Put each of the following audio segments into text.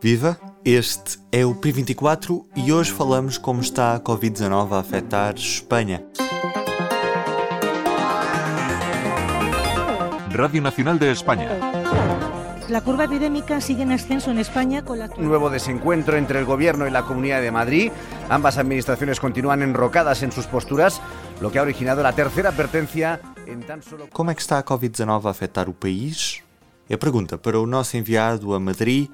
Viva! Este é o P24 e hoje falamos como está a Covid-19 a afetar Espanha. Radio Nacional de España. La curva epidémica sigue en ascenso en España con la Nuevo desencuentro entre el Gobierno y la Comunidad de Madrid. Ambas administraciones continúan enrocadas en sus posturas, lo que ha originado la tercera advertencia en tan solo... Como é que está a Covid-19 a afetar o país? É a pergunta para o nosso enviado a Madrid,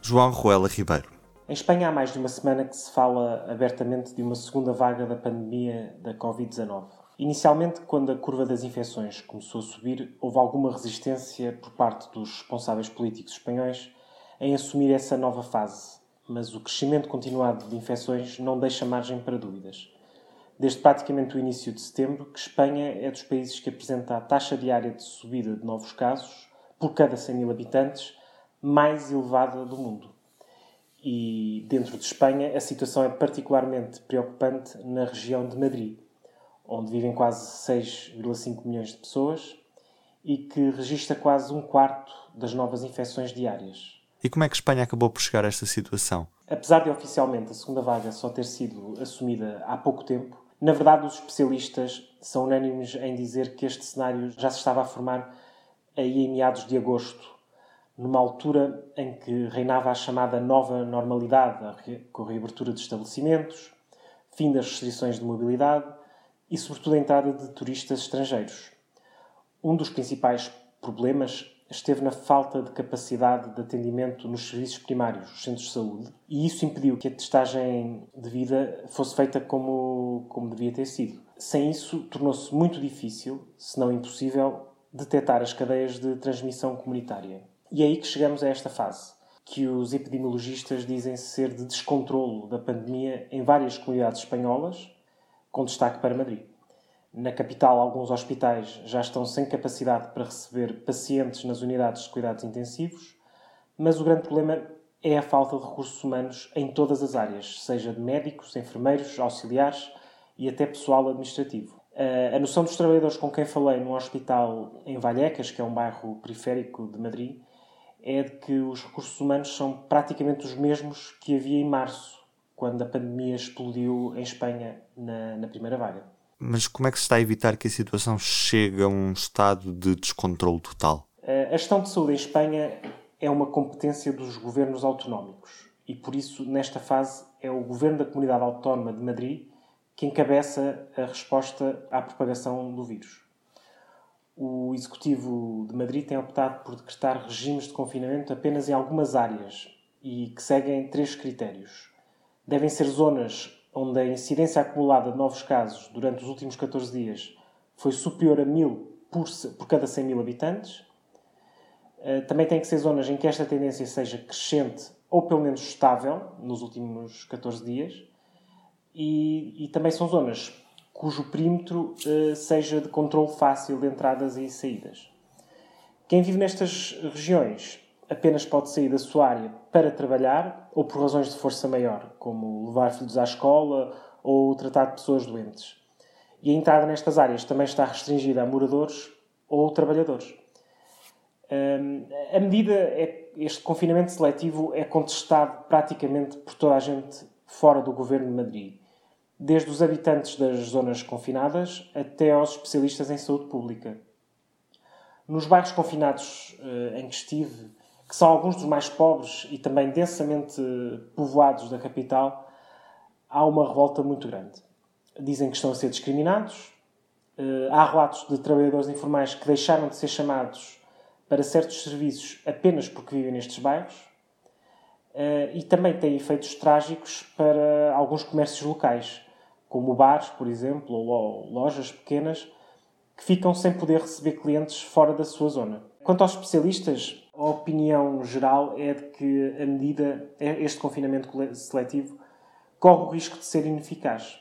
João Ruela Ribeiro. Em Espanha há mais de uma semana que se fala abertamente de uma segunda vaga da pandemia da Covid-19. Inicialmente, quando a curva das infecções começou a subir, houve alguma resistência por parte dos responsáveis políticos espanhóis em assumir essa nova fase, mas o crescimento continuado de infecções não deixa margem para dúvidas. Desde praticamente o início de setembro, que Espanha é dos países que apresenta a taxa diária de subida de novos casos por cada 100 mil habitantes mais elevada do mundo. E dentro de Espanha, a situação é particularmente preocupante na região de Madrid onde vivem quase 6,5 milhões de pessoas e que registra quase um quarto das novas infecções diárias. E como é que Espanha acabou por chegar a esta situação? Apesar de oficialmente a segunda vaga só ter sido assumida há pouco tempo, na verdade os especialistas são unânimes em dizer que este cenário já se estava a formar aí em meados de agosto, numa altura em que reinava a chamada nova normalidade, com a reabertura de estabelecimentos, fim das restrições de mobilidade e, sobretudo, a entrada de turistas estrangeiros. Um dos principais problemas esteve na falta de capacidade de atendimento nos serviços primários, os centros de saúde, e isso impediu que a testagem de vida fosse feita como, como devia ter sido. Sem isso, tornou-se muito difícil, se não impossível, detectar as cadeias de transmissão comunitária. E é aí que chegamos a esta fase, que os epidemiologistas dizem ser de descontrolo da pandemia em várias comunidades espanholas, com destaque para Madrid. Na capital, alguns hospitais já estão sem capacidade para receber pacientes nas unidades de cuidados intensivos, mas o grande problema é a falta de recursos humanos em todas as áreas, seja de médicos, enfermeiros, auxiliares e até pessoal administrativo. A noção dos trabalhadores com quem falei num hospital em Vallecas, que é um bairro periférico de Madrid, é de que os recursos humanos são praticamente os mesmos que havia em março, quando a pandemia explodiu em Espanha na, na primeira vaga. Mas como é que se está a evitar que a situação chegue a um estado de descontrole total? A gestão de saúde em Espanha é uma competência dos governos autonómicos e, por isso, nesta fase, é o governo da Comunidade Autónoma de Madrid que encabeça a resposta à propagação do vírus. O Executivo de Madrid tem optado por decretar regimes de confinamento apenas em algumas áreas e que seguem três critérios devem ser zonas onde a incidência acumulada de novos casos durante os últimos 14 dias foi superior a 1000 por, por cada 100 mil habitantes. Eh, também tem que ser zonas em que esta tendência seja crescente ou pelo menos estável nos últimos 14 dias. E, e também são zonas cujo perímetro uh, seja de controle fácil de entradas e saídas. Quem vive nestas regiões apenas pode sair da sua área para trabalhar ou por razões de força maior, como levar filhos à escola ou tratar de pessoas doentes. E a entrada nestas áreas também está restringida a moradores ou trabalhadores. Um, a medida é este confinamento seletivo é contestado praticamente por toda a gente fora do governo de Madrid, desde os habitantes das zonas confinadas até aos especialistas em saúde pública. Nos bairros confinados uh, em que estive, que são alguns dos mais pobres e também densamente povoados da capital, há uma revolta muito grande. Dizem que estão a ser discriminados. Eh, há relatos de trabalhadores informais que deixaram de ser chamados para certos serviços apenas porque vivem nestes bairros. Eh, e também tem efeitos trágicos para alguns comércios locais, como bares, por exemplo, ou lojas pequenas, que ficam sem poder receber clientes fora da sua zona. Quanto aos especialistas, a opinião geral é de que a medida, este confinamento seletivo, corre o risco de ser ineficaz,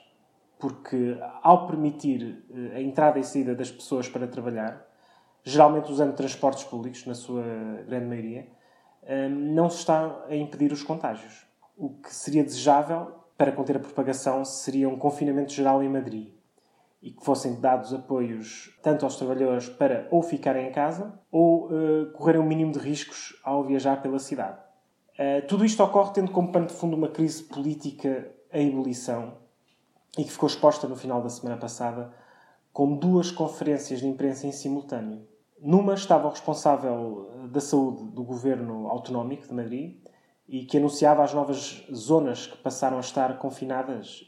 porque ao permitir eh, a entrada e saída das pessoas para trabalhar, geralmente usando transportes públicos, na sua grande maioria, eh, não se está a impedir os contágios. O que seria desejável para conter a propagação seria um confinamento geral em Madrid. e que fossem dados apoios tanto aos trabalhadores para ou ficarem em casa ou uh, correrem o mínimo de riscos ao viajar pela cidade. Uh, tudo isto ocorre tendo como pano de fundo uma crise política em ebulição e que ficou exposta no final da semana passada com duas conferências de imprensa em simultâneo. Numa estava o responsável eh, da saúde do governo autonómico de Madrid e que anunciava as novas zonas que passaram a estar confinadas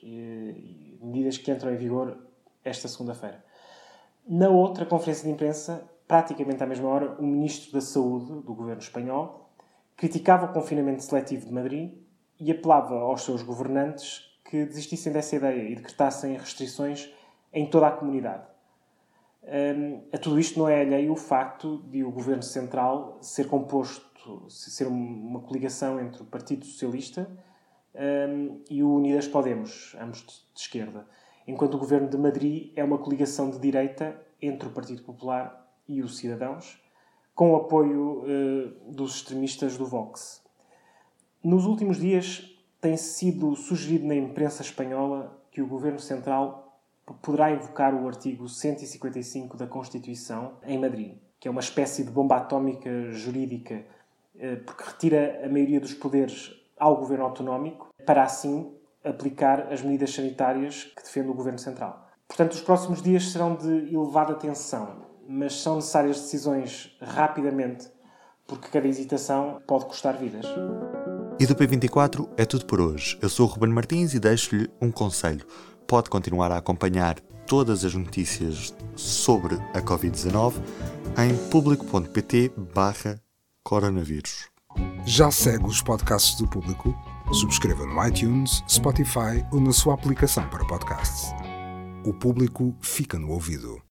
medidas que entram em vigor esta segunda-feira. Na outra conferência de imprensa, praticamente à mesma hora, o ministro da Saúde do governo espanhol criticava o confinamento seletivo de Madrid e apelava aos seus governantes que desistissem dessa ideia e decretassem restrições em toda a comunidade. Um, a tudo isto não é alheio o facto de o governo central ser composto, ser uma coligação entre o Partido Socialista um, e o Unidas Podemos, ambos de esquerda enquanto o governo de Madrid é uma coligação de direita entre o Partido Popular e os Cidadãos, com o apoio uh, dos extremistas do Vox. Nos últimos dias tem sido sugerido na imprensa espanhola que o governo central poderá invocar o artigo 155 da Constituição em Madrid, que é uma espécie de bomba atómica jurídica, porque retira a maioria dos poderes ao governo autonómico, para assim aplicar as medidas sanitárias que defende o Governo Central. Portanto, os próximos dias serão de elevada tensão, mas são necessárias decisões rapidamente, porque cada hesitação pode custar vidas. E do P24 é tudo por hoje. Eu sou o Ruben Martins e deixo-lhe um conselho. Pode continuar a acompanhar todas as notícias sobre a Covid-19 em público.pt barra coronavírus. Já segue os podcasts do Público? Subscreva no iTunes, Spotify ou na sua aplicação para podcasts. O público fica no ouvido.